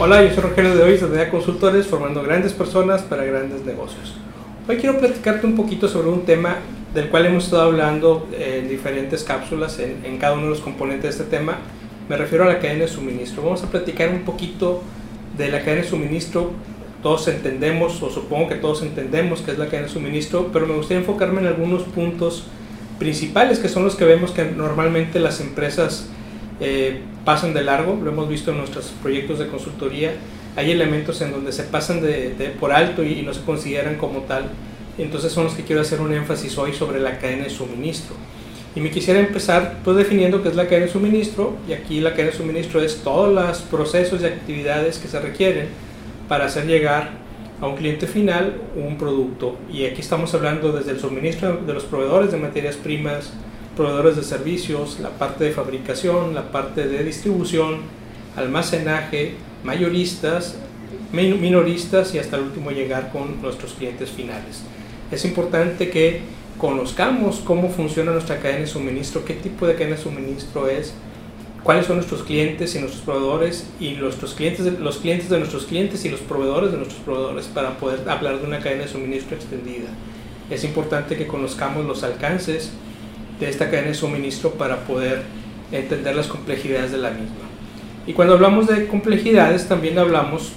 Hola, yo soy Rogelio de Hoy, de Consultores, formando grandes personas para grandes negocios. Hoy quiero platicarte un poquito sobre un tema del cual hemos estado hablando en diferentes cápsulas, en, en cada uno de los componentes de este tema. Me refiero a la cadena de suministro. Vamos a platicar un poquito de la cadena de suministro. Todos entendemos, o supongo que todos entendemos qué es la cadena de suministro, pero me gustaría enfocarme en algunos puntos principales que son los que vemos que normalmente las empresas eh, pasan de largo, lo hemos visto en nuestros proyectos de consultoría, hay elementos en donde se pasan de, por alto y, no se consideran como tal, entonces son los que quiero hacer un énfasis hoy sobre la cadena de suministro. Y me quisiera empezar pues definiendo qué es la cadena de suministro, y aquí la cadena de suministro es todos los procesos y actividades que se requieren para hacer llegar a un cliente final un producto. Y aquí estamos hablando desde el suministro de los proveedores de materias primas, proveedores de servicios, la parte de fabricación, la parte de distribución, almacenaje, mayoristas, minoristas y hasta el último llegar con nuestros clientes finales. Es importante que conozcamos cómo funciona nuestra cadena de suministro, qué tipo de cadena de suministro es, cuáles son nuestros clientes y nuestros proveedores y nuestros clientes, los clientes de nuestros clientes y los proveedores de nuestros proveedores para poder hablar de una cadena de suministro extendida. Es importante que conozcamos los alcances, de esta cadena de suministro para poder entender las complejidades de la misma. Y cuando hablamos de complejidades también hablamos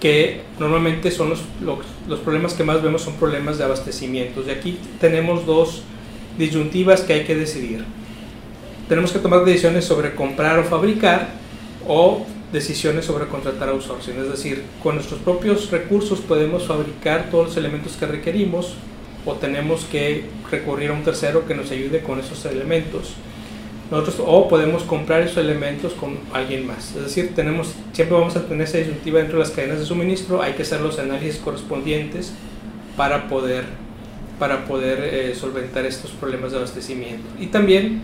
que normalmente son los, los, problemas que más vemos son problemas de abastecimiento. Y aquí tenemos dos disyuntivas que hay que decidir. Tenemos que tomar decisiones sobre comprar o fabricar o decisiones sobre contratar outsourcing. Es decir, con nuestros propios recursos podemos fabricar todos los elementos que requerimos o tenemos que recurrir a un tercero que nos ayude con esos elementos. Nosotros, o podemos comprar esos elementos con alguien más. Es decir, tenemos, siempre vamos a tener esa disyuntiva dentro de las cadenas de suministro, hay que hacer los análisis correspondientes para poder, para poder eh, solventar estos problemas de abastecimiento. Y también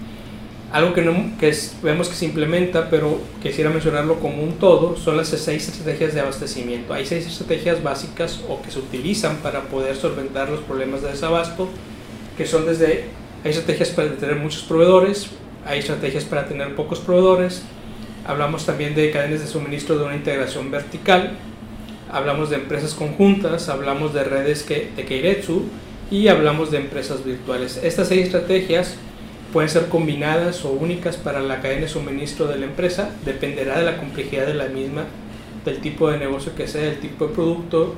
algo que, no, que vemos que se implementa, pero quisiera mencionarlo como un todo, son las seis estrategias de abastecimiento. Hay seis estrategias básicas o que se utilizan para poder solventar los problemas de desabasto, que son desde, hay estrategias para tener muchos proveedores, hay estrategias para tener pocos proveedores, hablamos también de cadenas de suministro de una integración vertical, hablamos de empresas conjuntas, hablamos de redes que, de Keiretsu y hablamos de empresas virtuales. Estas seis estrategias pueden ser combinadas o únicas para la cadena de suministro de la empresa, dependerá de la complejidad de la misma, del tipo de negocio que sea, el tipo de producto,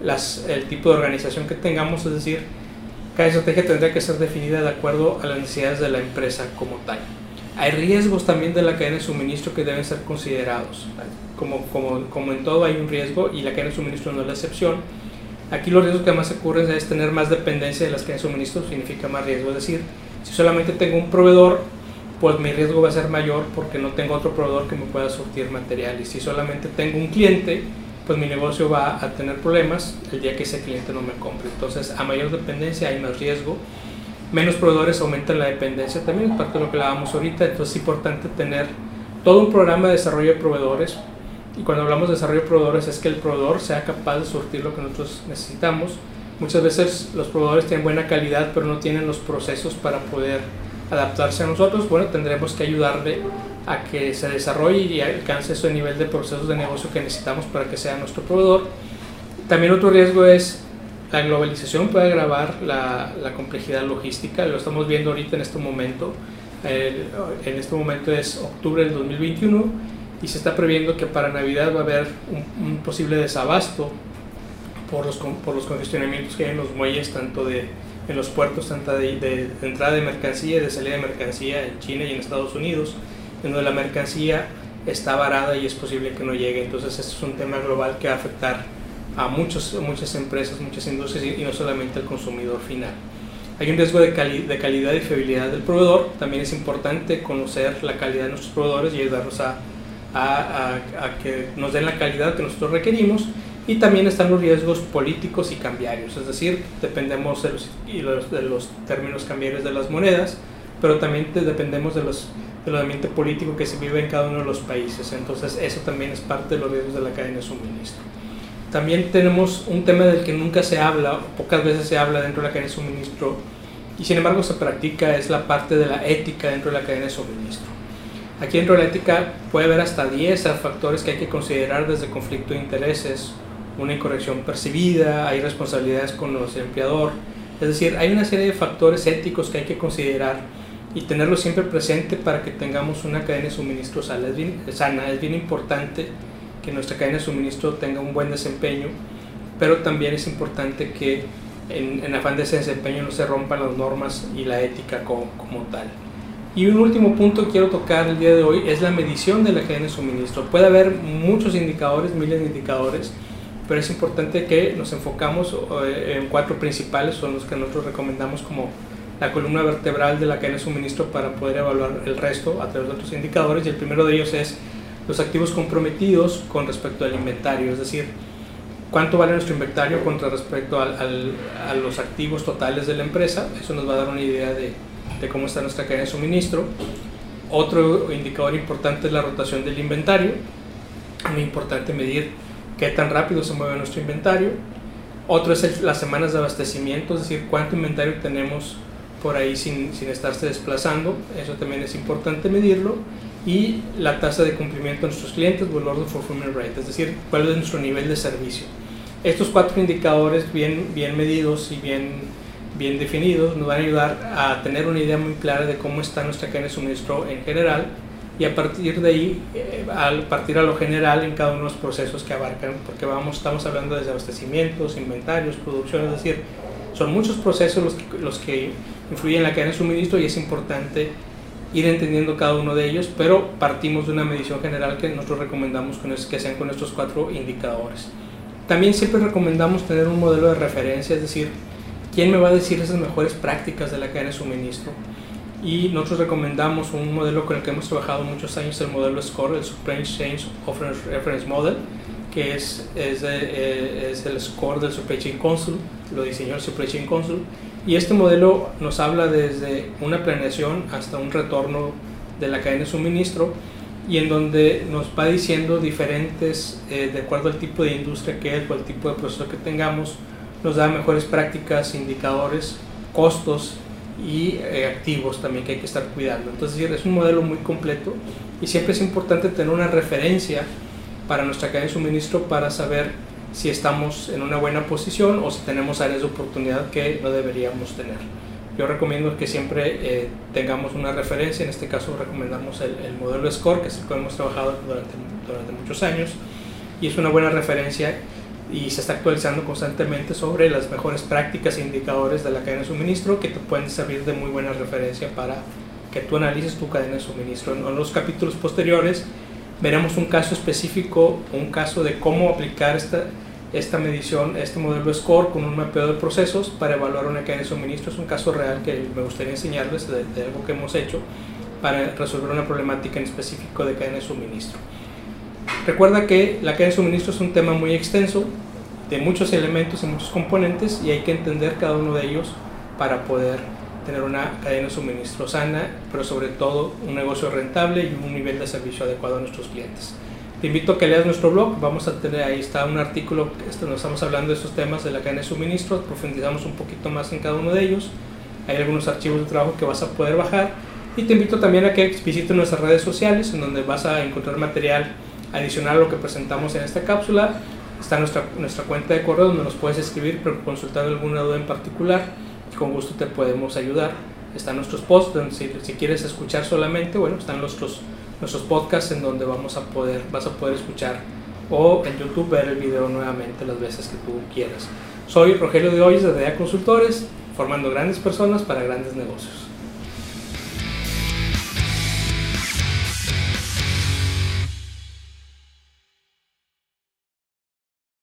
las, el tipo de organización que tengamos, es decir, cada estrategia tendría que ser definida de acuerdo a las necesidades de la empresa como tal. Hay riesgos también de la cadena de suministro que deben ser considerados. Como, como, como en todo hay un riesgo y la cadena de suministro no es la excepción. Aquí los riesgos que más ocurren es tener más dependencia de las cadenas de suministro, significa más riesgo, es decir, si solamente tengo un proveedor, pues mi riesgo va a ser mayor porque no tengo otro proveedor que me pueda surtir material. Y si solamente tengo un cliente, pues mi negocio va a tener problemas el día que ese cliente no me compre. Entonces, a mayor dependencia hay más riesgo. Menos proveedores aumentan la dependencia también, es parte de lo que hablábamos ahorita. Entonces, es importante tener todo un programa de desarrollo de proveedores. Y cuando hablamos de desarrollo de proveedores, es que el proveedor sea capaz de surtir lo que nosotros necesitamos Muchas veces los proveedores tienen buena calidad, pero no tienen los procesos para poder adaptarse a nosotros. Bueno, tendremos que ayudarle a que se desarrolle y alcance ese nivel de procesos de negocio que necesitamos para que sea nuestro proveedor. También otro riesgo es la globalización puede agravar la, complejidad logística, lo estamos viendo ahorita en este momento. en este momento es octubre del 2021 y se está previendo que para Navidad va a haber un posible desabasto por los, por los congestionamientos que hay en los muelles, tanto de, en los puertos, tanto de, entrada de mercancía y de salida de mercancía en China y en Estados Unidos, en donde la mercancía está varada y es posible que no llegue. Entonces, esto es un tema global que va a afectar a muchos, muchas empresas, muchas industrias y, no solamente al consumidor final. Hay un riesgo de, de, calidad y fiabilidad del proveedor. También es importante conocer la calidad de nuestros proveedores y ayudarlos a, a, a que nos den la calidad que nosotros requerimos y también están los riesgos políticos y cambiarios, es decir, dependemos de los, de los términos cambiarios de las monedas, pero también dependemos de los, del ambiente político que se vive en cada uno de los países. Entonces eso también es parte de los riesgos de la cadena de suministro. También tenemos un tema del que nunca se habla, pocas veces se habla dentro de la cadena de suministro, y sin embargo se practica, es la parte de la ética dentro de la cadena de suministro. Aquí en Rolética puede haber hasta 10 factores que hay que considerar desde conflicto de intereses, una incorrección percibida, hay responsabilidades con los empleador, es decir, hay una serie de factores éticos que hay que considerar y tenerlo siempre presente para que tengamos una cadena de suministro sana. Es bien, sana. Es bien importante que nuestra cadena de suministro tenga un buen desempeño, pero también es importante que en, en afán de ese desempeño no se rompan las normas y la ética como, como tal. Y un último punto que quiero tocar el día de hoy es la medición de la cadena de suministro. Puede haber muchos indicadores, miles de indicadores, pero es importante que nos enfocamos eh, en cuatro principales, son los que nosotros recomendamos como la columna vertebral de la cadena de suministro para poder evaluar el resto a través de otros indicadores. Y el primero de ellos es los activos comprometidos con respecto al inventario, es decir, cuánto vale nuestro inventario contra respecto al, a los activos totales de la empresa. Eso nos va a dar una idea de, de cómo está nuestra cadena de suministro. Otro indicador importante es la rotación del inventario. Muy importante medir qué tan rápido se mueve nuestro inventario. Otro es las semanas de abastecimiento, es decir, cuánto inventario tenemos por ahí sin, sin estarse desplazando. Eso también es importante medirlo. Y la tasa de cumplimiento de nuestros clientes, o el order fulfillment rate, es decir, cuál es nuestro nivel de servicio. Estos cuatro indicadores bien, bien medidos y bien, bien definidos nos van a ayudar a tener una idea muy clara de cómo está nuestra cadena de suministro en general y a partir de ahí, eh, al partir a lo general en cada uno de los procesos que abarcan, porque vamos, estamos hablando de abastecimientos, inventarios, producción, es decir, son muchos procesos los que, los que influyen en la cadena de suministro y es importante ir entendiendo cada uno de ellos, pero partimos de una medición general que nosotros recomendamos que sean con estos cuatro indicadores. También siempre recomendamos tener un modelo de referencia, es decir, quién me va a decir esas mejores prácticas de la cadena de suministro y nosotros recomendamos un modelo con el que hemos trabajado muchos años, el modelo SCORE, el Supply Chain Reference Model, que es, es, eh, es, el score del Supply Chain Council, lo diseñó el Supply Chain Council, y este modelo nos habla desde una planeación hasta un retorno de la cadena de suministro, y en donde nos va diciendo diferentes, eh, de acuerdo al tipo de industria que es o al tipo de proceso que tengamos, nos da mejores prácticas, indicadores, costos y eh, activos también que hay que estar cuidando. Entonces es un modelo muy completo y siempre es importante tener una referencia para nuestra cadena de suministro para saber si estamos en una buena posición o si tenemos áreas de oportunidad que no deberíamos tener. Yo recomiendo que siempre eh, tengamos una referencia, en este caso recomendamos el, el, modelo SCORE, que es el que hemos trabajado durante, durante muchos años, y es una buena referencia y se está actualizando constantemente sobre las mejores prácticas e indicadores de la cadena de suministro que te pueden servir de muy buena referencia para que tú analices tu cadena de suministro. En los capítulos posteriores veremos un caso específico, un caso de cómo aplicar esta, esta medición, este modelo SCORE con un mapeo de procesos para evaluar una cadena de suministro. Es un caso real que me gustaría enseñarles de, de algo que hemos hecho para resolver una problemática en específico de cadena de suministro. Recuerda que la cadena de suministro es un tema muy extenso, de muchos elementos y muchos componentes, y hay que entender cada uno de ellos para poder tener una cadena de suministro sana, pero sobre todo un negocio rentable y un nivel de servicio adecuado a nuestros clientes. Te invito a que leas nuestro blog, vamos a tener ahí está un artículo, esto, nos estamos hablando de estos temas de la cadena de suministro, profundizamos un poquito más en cada uno de ellos, hay algunos archivos de trabajo que vas a poder bajar. Y te invito también a que visites nuestras redes sociales en donde vas a encontrar material Adicional a lo que presentamos en esta cápsula, está nuestra, nuestra cuenta de correo donde nos puedes escribir consultar alguna duda en particular y con gusto te podemos ayudar. Están nuestros posts, donde si, si, quieres escuchar solamente, bueno, están nuestros, nuestros podcasts en donde vamos a poder, vas a poder escuchar o en YouTube ver el video nuevamente las veces que tú quieras. Soy Rogelio de Hoyes de DEA Consultores, formando grandes personas para grandes negocios.